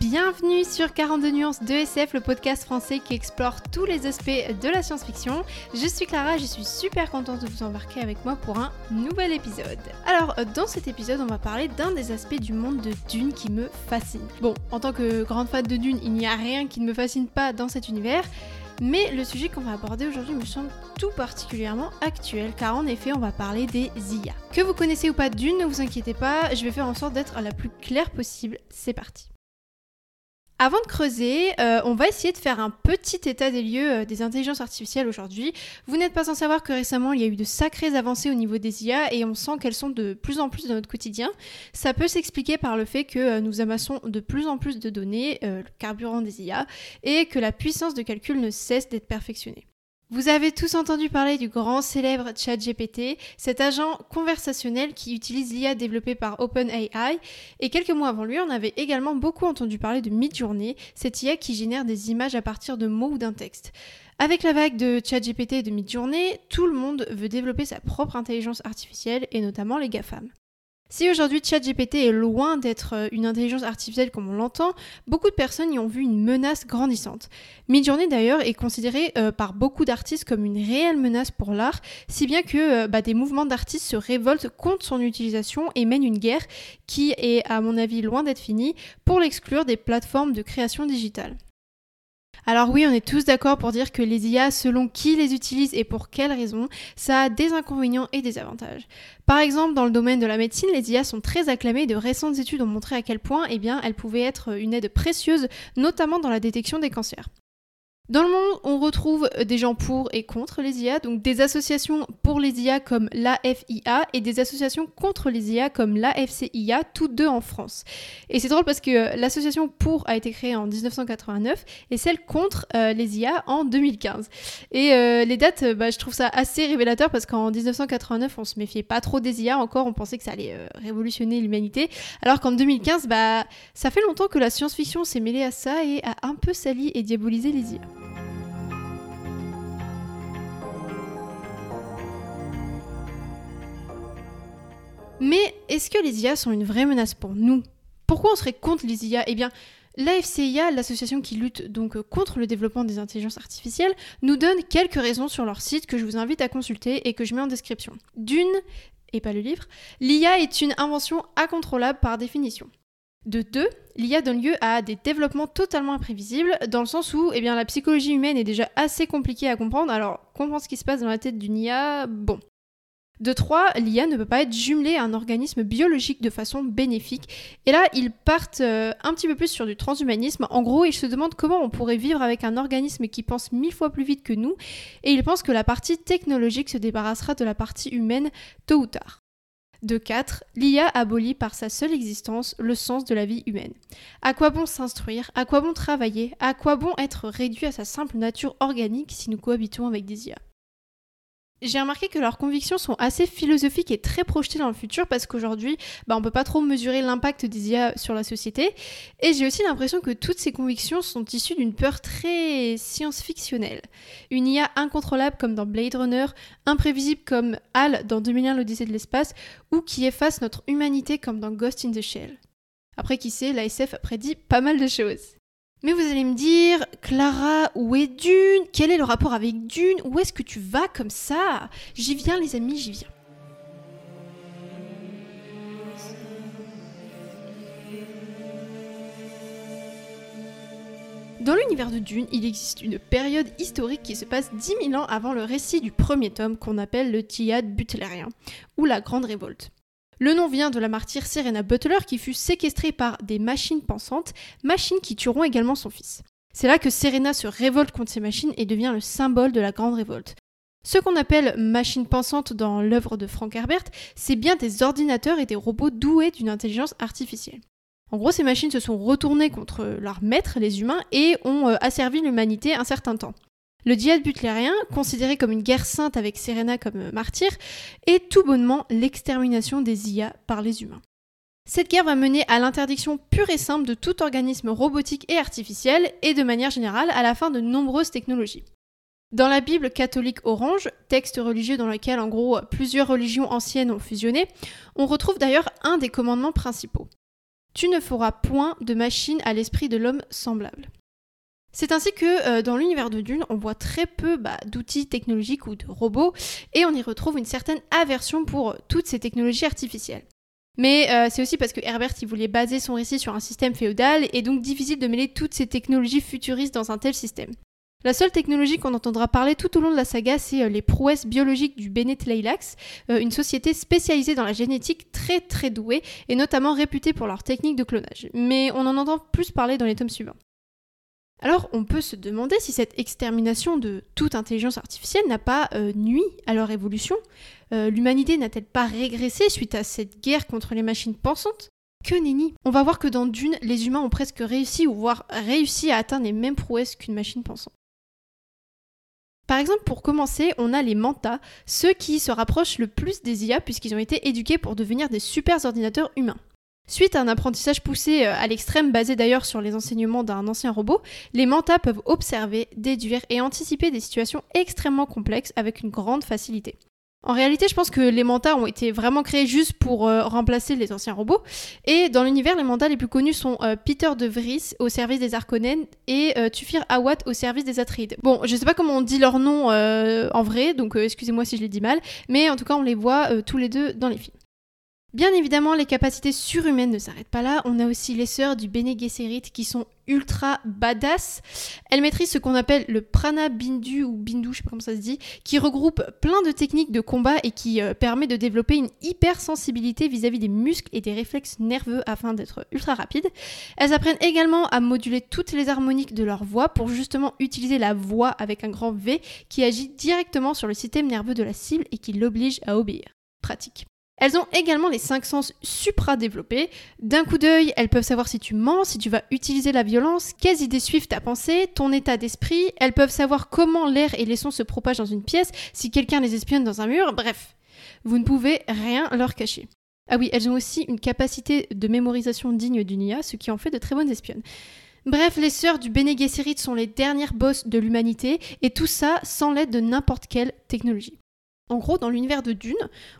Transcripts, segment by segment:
Bienvenue sur 42 nuances de SF, le podcast français qui explore tous les aspects de la science-fiction. Je suis Clara, je suis super contente de vous embarquer avec moi pour un nouvel épisode. Alors, dans cet épisode, on va parler d'un des aspects du monde de Dune qui me fascine. Bon, en tant que grande fan de Dune, il n'y a rien qui ne me fascine pas dans cet univers. Mais le sujet qu'on va aborder aujourd'hui me semble tout particulièrement actuel, car en effet, on va parler des IA. Que vous connaissez ou pas Dune, ne vous inquiétez pas, je vais faire en sorte d'être la plus claire possible. C'est parti. Avant de creuser, euh, on va essayer de faire un petit état des lieux euh, des intelligences artificielles aujourd'hui. Vous n'êtes pas sans savoir que récemment, il y a eu de sacrées avancées au niveau des IA et on sent qu'elles sont de plus en plus dans notre quotidien. Ça peut s'expliquer par le fait que euh, nous amassons de plus en plus de données, le carburant des IA, et que la puissance de calcul ne cesse d'être perfectionnée. Vous avez tous entendu parler du grand célèbre ChatGPT, cet agent conversationnel qui utilise l'IA développée par OpenAI. Et quelques mois avant lui, on avait également beaucoup entendu parler de Midjourney, cette IA qui génère des images à partir de mots ou d'un texte. Avec la vague de ChatGPT et de Midjourney, tout le monde veut développer sa propre intelligence artificielle et notamment les GAFAM. Si aujourd'hui ChatGPT est loin d'être euh, une intelligence artificielle comme on l'entend, beaucoup de personnes y ont vu une menace grandissante. Midjourney d'ailleurs est considéré euh, par beaucoup d'artistes comme une réelle menace pour l'art, si bien que euh, bah, des mouvements d'artistes se révoltent contre son utilisation et mènent une guerre qui est à mon avis loin d'être finie pour l'exclure des plateformes de création digitale. Alors oui, on est tous d'accord pour dire que les IA, selon qui les utilise et pour quelles raisons, ça a des inconvénients et des avantages. Par exemple, dans le domaine de la médecine, les IA sont très acclamées. De récentes études ont montré à quel point eh bien, elles pouvaient être une aide précieuse, notamment dans la détection des cancers. Dans le monde, on retrouve des gens pour et contre les IA, donc des associations pour les IA comme l'AFIA et des associations contre les IA comme l'AFCIA, toutes deux en France. Et c'est drôle parce que l'association pour a été créée en 1989 et celle contre euh, les IA en 2015. Et euh, les dates, bah, je trouve ça assez révélateur parce qu'en 1989, on se méfiait pas trop des IA encore, on pensait que ça allait euh, révolutionner l'humanité, alors qu'en 2015, bah, ça fait longtemps que la science-fiction s'est mêlée à ça et a un peu sali et diabolisé les IA. Mais est-ce que les IA sont une vraie menace pour nous? Pourquoi on serait contre les IA Eh bien, l'AFCIA, l'association qui lutte donc contre le développement des intelligences artificielles, nous donne quelques raisons sur leur site que je vous invite à consulter et que je mets en description. D'une, et pas le livre, l'IA est une invention incontrôlable par définition. De deux, l'IA donne lieu à des développements totalement imprévisibles, dans le sens où eh bien, la psychologie humaine est déjà assez compliquée à comprendre, alors comprendre ce qui se passe dans la tête d'une IA, bon, de 3, l'IA ne peut pas être jumelée à un organisme biologique de façon bénéfique. Et là, ils partent euh, un petit peu plus sur du transhumanisme. En gros, ils se demandent comment on pourrait vivre avec un organisme qui pense mille fois plus vite que nous. Et ils pensent que la partie technologique se débarrassera de la partie humaine tôt ou tard. De 4, l'IA abolit par sa seule existence le sens de la vie humaine. À quoi bon s'instruire? À quoi bon travailler? À quoi bon être réduit à sa simple nature organique si nous cohabitons avec des IA j'ai remarqué que leurs convictions sont assez philosophiques et très projetées dans le futur parce qu'aujourd'hui, bah, on peut pas trop mesurer l'impact des IA sur la société. Et j'ai aussi l'impression que toutes ces convictions sont issues d'une peur très science-fictionnelle. Une IA incontrôlable comme dans Blade Runner, imprévisible comme HAL dans 2001 l'Odyssée de l'espace, ou qui efface notre humanité comme dans Ghost in the Shell. Après, qui sait, la SF a prédit pas mal de choses. Mais vous allez me dire, Clara, où est Dune? Quel est le rapport avec Dune? Où est-ce que tu vas comme ça? J'y viens les amis, j'y viens. Dans l'univers de Dune, il existe une période historique qui se passe 10 000 ans avant le récit du premier tome qu'on appelle le Tiad butlérien, ou la Grande Révolte. Le nom vient de la martyre Serena Butler qui fut séquestrée par des machines pensantes, machines qui tueront également son fils. C'est là que Serena se révolte contre ces machines et devient le symbole de la grande révolte. Ce qu'on appelle machines pensantes dans l'œuvre de Frank Herbert, c'est bien des ordinateurs et des robots doués d'une intelligence artificielle. En gros, ces machines se sont retournées contre leurs maîtres, les humains, et ont euh, asservi l'humanité un certain temps. Le djihad butlérien, considéré comme une guerre sainte avec Serena comme martyr, est tout bonnement l'extermination des IA par les humains. Cette guerre va mener à l'interdiction pure et simple de tout organisme robotique et artificiel, et de manière générale à la fin de nombreuses technologies. Dans la Bible catholique orange, texte religieux dans lequel en gros plusieurs religions anciennes ont fusionné, on retrouve d'ailleurs un des commandements principaux. Tu ne feras point de machine à l'esprit de l'homme semblable. C'est ainsi que euh, dans l'univers de Dune, on voit très peu bah, d'outils technologiques ou de robots, et on y retrouve une certaine aversion pour toutes ces technologies artificielles. Mais euh, c'est aussi parce que Herbert voulait baser son récit sur un système féodal et donc difficile de mêler toutes ces technologies futuristes dans un tel système. La seule technologie qu'on entendra parler tout au long de la saga, c'est euh, les prouesses biologiques du Bennett Leilax, une société spécialisée dans la génétique très très douée et notamment réputée pour leur technique de clonage. Mais on en entend plus parler dans les tomes suivants. Alors on peut se demander si cette extermination de toute intelligence artificielle n'a pas euh, nuit à leur évolution. Euh, l'humanité n'a-t-elle pas régressé suite à cette guerre contre les machines pensantes? Que nenni On va voir que dans Dune, les humains ont presque réussi ou voire réussi à atteindre les mêmes prouesses qu'une machine pensante. Par exemple, pour commencer, on a les Manta, ceux qui se rapprochent le plus des IA puisqu'ils ont été éduqués pour devenir des super ordinateurs humains. Suite à un apprentissage poussé euh, à l'extrême, basé d'ailleurs sur les enseignements d'un ancien robot, les mantas peuvent observer, déduire et anticiper des situations extrêmement complexes avec une grande facilité. En réalité, je pense que les mantas ont été vraiment créés juste pour euh, remplacer les anciens robots. Et dans l'univers, les mantas les plus connus sont euh, Peter de Vries au service des Arconènes et Tufir Awat au service des Atreides. Bon, je sais pas comment on dit leur nom en vrai, donc excusez-moi si je les dis mal, mais en tout cas, on les voit tous les deux dans les films. Bien évidemment, les capacités surhumaines ne s'arrêtent pas là. On a aussi les sœurs du Bene Gesserit qui sont ultra badass. Elles maîtrisent ce qu'on appelle le prana bindu ou bindu, je sais pas comment ça se dit, qui regroupe plein de techniques de combat et qui euh, permet de développer une hypersensibilité vis-à-vis des muscles et des réflexes nerveux afin d'être ultra rapides. Elles apprennent également à moduler toutes les harmoniques de leur voix pour justement utiliser la voix avec un grand V qui agit directement sur le système nerveux de la cible et qui l'oblige à obéir. Pratique. Elles ont également les cinq sens supra-développés. D'un coup d'œil, elles peuvent savoir si tu mens, si tu vas utiliser la violence, quelles idées suivent ta pensée, ton état d'esprit. Elles peuvent savoir comment l'air et les sons se propagent dans une pièce, si quelqu'un les espionne dans un mur, bref. Vous ne pouvez rien leur cacher. Ah oui, elles ont aussi une capacité de mémorisation digne d'une IA, ce qui en fait de très bonnes espionnes. Bref, les sœurs du Bene Gesserit sont les dernières bosses de l'humanité, et tout ça sans l'aide de n'importe quelle technologie. En gros, dans l'univers de Dune,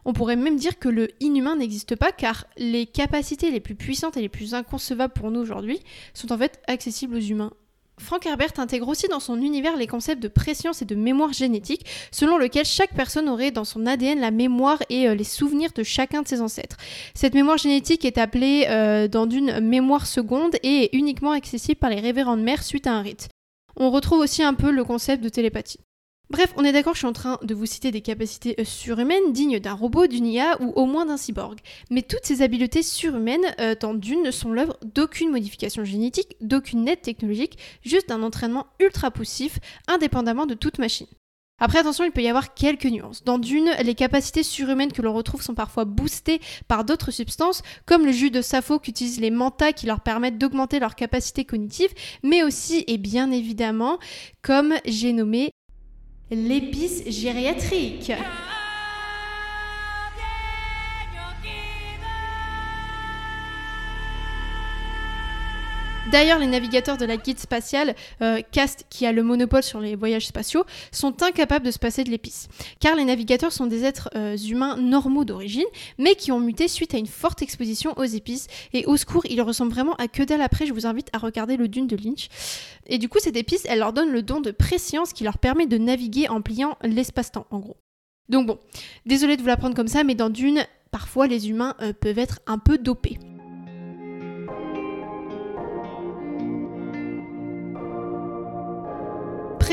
on pourrait même dire que le inhumain n'existe pas car les capacités les plus puissantes et les plus inconcevables pour nous aujourd'hui sont en fait accessibles aux humains. Frank Herbert intègre aussi dans son univers les concepts de préscience et de mémoire génétique, selon lequel chaque personne aurait dans son ADN la mémoire et euh, les souvenirs de chacun de ses ancêtres. Cette mémoire génétique est appelée euh, dans d'une mémoire seconde et est uniquement accessible par les révérendes mères suite à un rite. On retrouve aussi un peu le concept de télépathie. Bref, on est d'accord, je suis en train de vous citer des capacités euh, surhumaines dignes d'un robot, d'une IA ou au moins d'un cyborg. Mais toutes ces habiletés surhumaines euh, dans Dune ne sont l'œuvre d'aucune modification génétique, d'aucune aide technologique, juste d'un entraînement ultra poussif, indépendamment de toute machine. Après, attention, il peut y avoir quelques nuances. Dans Dune, les capacités surhumaines que l'on retrouve sont parfois boostées par d'autres substances, comme le jus de Sappho qu'utilisent les mantas qui leur permettent d'augmenter leur capacité cognitive, mais aussi, et bien évidemment, comme j'ai nommé l'épice gériatrique. D'ailleurs, les navigateurs de la guide spatiale, euh, Cast, qui a le monopole sur les voyages spatiaux, sont incapables de se passer de l'épice. Car les navigateurs sont des êtres euh, humains normaux d'origine, mais qui ont muté suite à une forte exposition aux épices. Et au secours, ils ressemblent vraiment à que dalle après. Je vous invite à regarder le dune de Lynch. Et du coup, cette épice, elle leur donne le don de préscience qui leur permet de naviguer en pliant l'espace-temps, en gros. Donc bon, désolé de vous l'apprendre comme ça, mais dans Dune, parfois les humains euh, peuvent être un peu dopés.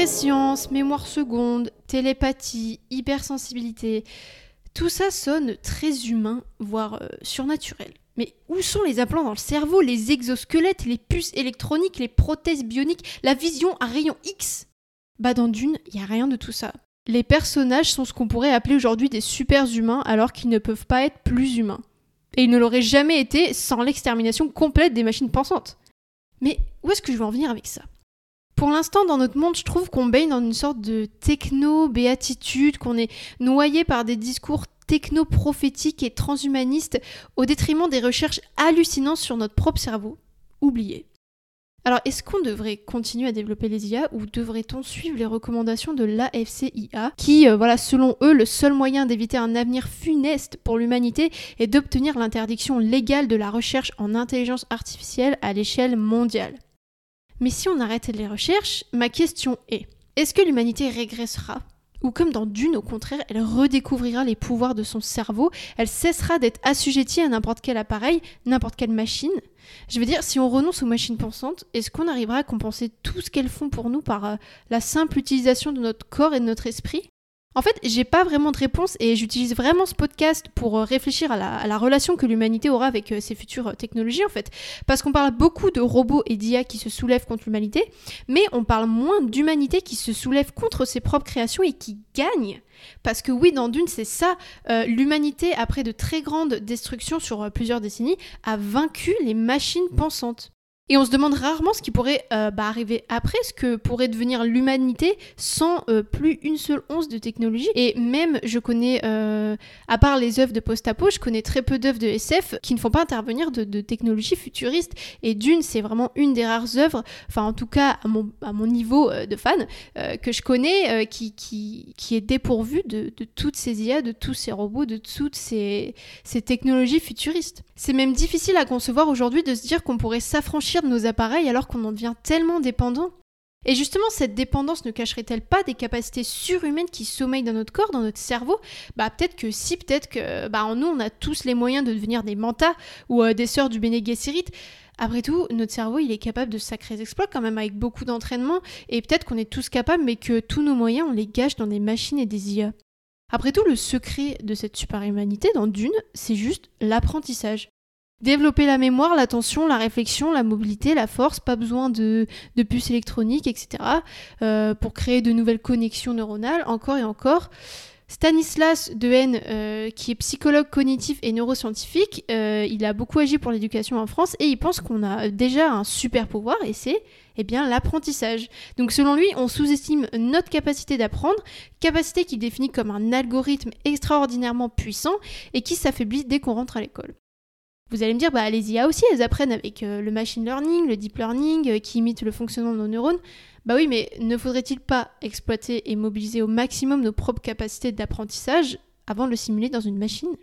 Préscience, mémoire seconde, télépathie, hypersensibilité, tout ça sonne très humain, voire euh, surnaturel. Mais où sont les implants dans le cerveau, les exosquelettes, les puces électroniques, les prothèses bioniques, la vision à rayon X? Bah dans Dune, il a rien de tout ça. Les personnages sont ce qu'on pourrait appeler aujourd'hui des super humains alors qu'ils ne peuvent pas être plus humains. Et ils ne l'auraient jamais été sans l'extermination complète des machines pensantes. Mais où est-ce que je veux en venir avec ça? Pour l'instant, dans notre monde, je trouve qu'on baigne dans une sorte de techno-béatitude, qu'on est noyé par des discours techno-prophétiques et transhumanistes au détriment des recherches hallucinantes sur notre propre cerveau, oublié. Alors, est-ce qu'on devrait continuer à développer les IA ou devrait-on suivre les recommandations de l'AFCIA qui, euh, voilà, selon eux, le seul moyen d'éviter un avenir funeste pour l'humanité est d'obtenir l'interdiction légale de la recherche en intelligence artificielle à l'échelle mondiale? Mais si on arrêtait les recherches, ma question est est-ce que l'humanité régressera? Ou comme dans Dune, au contraire, elle redécouvrira les pouvoirs de son cerveau, elle cessera d'être assujettie à n'importe quel appareil, n'importe quelle machine? Je veux dire, si on renonce aux machines pensantes, est-ce qu'on arrivera à compenser tout ce qu'elles font pour nous par euh, la simple utilisation de notre corps et de notre esprit? En fait, j'ai pas vraiment de réponse et j'utilise vraiment ce podcast pour euh, réfléchir à la, relation que l'humanité aura avec euh, ces futures euh, technologies en fait. Parce qu'on parle beaucoup de robots et d'IA qui se soulèvent contre l'humanité, mais on parle moins d'humanité qui se soulève contre ses propres créations et qui gagne. Parce que oui, dans Dune, c'est ça, l'humanité, après de très grandes destructions sur plusieurs décennies, a vaincu les machines pensantes. Et on se demande rarement ce qui pourrait euh, bah, arriver après, ce que pourrait devenir l'humanité sans euh, plus une seule once de technologie. Et même, je connais, euh, à part les œuvres de post-apo, je connais très peu d'œuvres de SF qui ne font pas intervenir de, de technologies futuristes. Et Dune, c'est vraiment une des rares œuvres, enfin en tout cas à mon, niveau de fan, que je connais, qui, est dépourvue de, toutes ces IA, de tous ces robots, de toutes ces technologies futuristes. C'est même difficile à concevoir aujourd'hui de se dire qu'on pourrait s'affranchir de nos appareils alors qu'on en devient tellement dépendant et justement, cette dépendance ne cacherait-elle pas des capacités surhumaines qui sommeillent dans notre corps, dans notre cerveau? Bah peut-être que si, peut-être que bah en nous on a tous les moyens de devenir des mantas ou euh, des sœurs du Bene Gesserit. Après tout, notre cerveau, il est capable de sacrés exploits quand même avec beaucoup d'entraînement et peut-être qu'on est tous capables mais que tous nos moyens on les gâche dans des machines et des IA. Après tout, le secret de cette super-humanité dans Dune, c'est juste l'apprentissage. Développer la mémoire, l'attention, la réflexion, la mobilité, la force, pas besoin de, puces électroniques, etc. Euh, pour créer de nouvelles connexions neuronales, encore et encore. Stanislas Dehaene, euh, qui est psychologue cognitif et neuroscientifique, euh, il a beaucoup agi pour l'éducation en France et il pense qu'on a déjà un super pouvoir et c'est eh bien l'apprentissage. Donc selon lui, on sous-estime notre capacité d'apprendre, capacité qu'il définit comme un algorithme extraordinairement puissant et qui s'affaiblit dès qu'on rentre à l'école. Vous allez me dire, bah, les IA aussi, elles apprennent avec euh, le machine learning, le deep learning, euh, qui imite le fonctionnement de nos neurones. Bah oui, mais ne faudrait-il pas exploiter et mobiliser au maximum nos propres capacités d'apprentissage avant de le simuler dans une machine?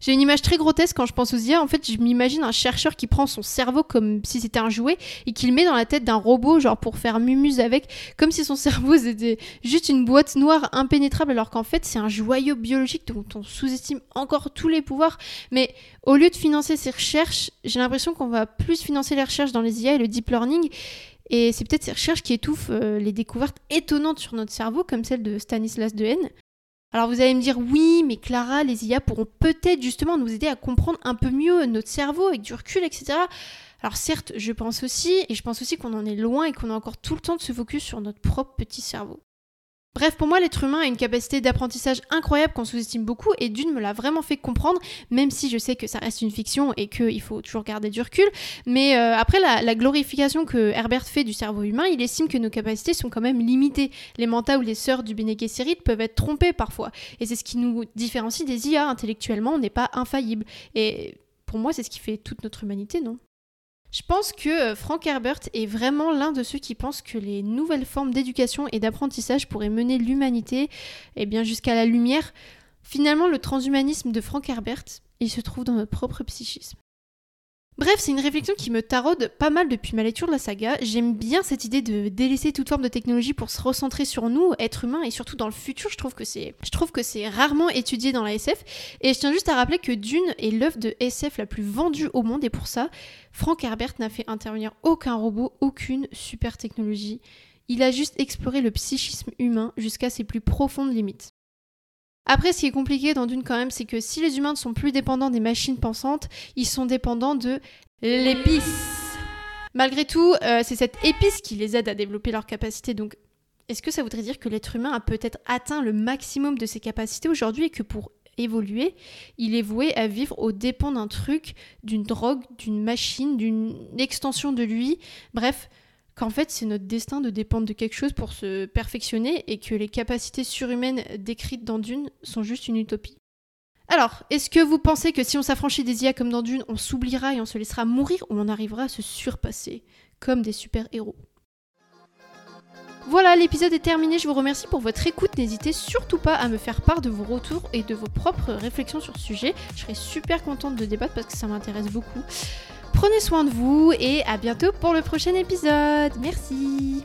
J'ai une image très grotesque quand je pense aux IA. En fait, je m'imagine un chercheur qui prend son cerveau comme si c'était un jouet et qui le met dans la tête d'un robot, genre pour faire mumuse avec, comme si son cerveau c'était juste une boîte noire impénétrable, alors qu'en fait c'est un joyau biologique dont on sous-estime encore tous les pouvoirs. Mais au lieu de financer ces recherches, j'ai l'impression qu'on va plus financer les recherches dans les IA et le deep learning. Et c'est peut-être ces recherches qui étouffent euh, les découvertes étonnantes sur notre cerveau, comme celle de Stanislas Dehaene. Alors vous allez me dire oui, mais Clara, les IA pourront peut-être justement nous aider à comprendre un peu mieux notre cerveau avec du recul, etc. Alors certes, je pense aussi, et je pense aussi qu'on en est loin et qu'on a encore tout le temps de se focus sur notre propre petit cerveau. Bref, pour moi, l'être humain a une capacité d'apprentissage incroyable qu'on sous-estime beaucoup et Dune me l'a vraiment fait comprendre, même si je sais que ça reste une fiction et qu'il faut toujours garder du recul. Mais euh, après la, glorification que Herbert fait du cerveau humain, il estime que nos capacités sont quand même limitées. Les mantas ou les sœurs du Bene Gesserit peuvent être trompés parfois. Et c'est ce qui nous différencie des IA. Intellectuellement, on n'est pas infaillible. Et pour moi, c'est ce qui fait toute notre humanité, non? Je pense que euh, Frank Herbert est vraiment l'un de ceux qui pensent que les nouvelles formes d'éducation et d'apprentissage pourraient mener l'humanité eh bien jusqu'à la lumière. Finalement, le transhumanisme de Frank Herbert, il se trouve dans notre propre psychisme. Bref, c'est une réflexion qui me taraude pas mal depuis ma lecture de la saga. J'aime bien cette idée de délaisser toute forme de technologie pour se recentrer sur nous, êtres humains, et surtout dans le futur. Je trouve que c'est, je trouve que c'est rarement étudié dans la SF. Et je tiens juste à rappeler que Dune est l'œuvre de SF la plus vendue au monde, et pour ça, Frank Herbert n'a fait intervenir aucun robot, aucune super technologie. Il a juste exploré le psychisme humain jusqu'à ses plus profondes limites. Après, ce qui est compliqué dans Dune quand même, c'est que si les humains ne sont plus dépendants des machines pensantes, ils sont dépendants de l'épice. Malgré tout, euh, c'est cette épice qui les aide à développer leurs capacités. Donc, est-ce que ça voudrait dire que l'être humain a peut-être atteint le maximum de ses capacités aujourd'hui et que pour évoluer, il est voué à vivre aux dépens d'un truc, d'une drogue, d'une machine, d'une extension de lui, bref, qu'en fait c'est notre destin de dépendre de quelque chose pour se perfectionner et que les capacités surhumaines décrites dans Dune sont juste une utopie. Alors, est-ce que vous pensez que si on s'affranchit des IA comme dans Dune, on s'oubliera et on se laissera mourir ou on arrivera à se surpasser comme des super-héros? Voilà, l'épisode est terminé. Je vous remercie pour votre écoute. N'hésitez surtout pas à me faire part de vos retours et de vos propres réflexions sur ce sujet. Je serais super contente de débattre parce que ça m'intéresse beaucoup. Prenez soin de vous et à bientôt pour le prochain épisode. Merci.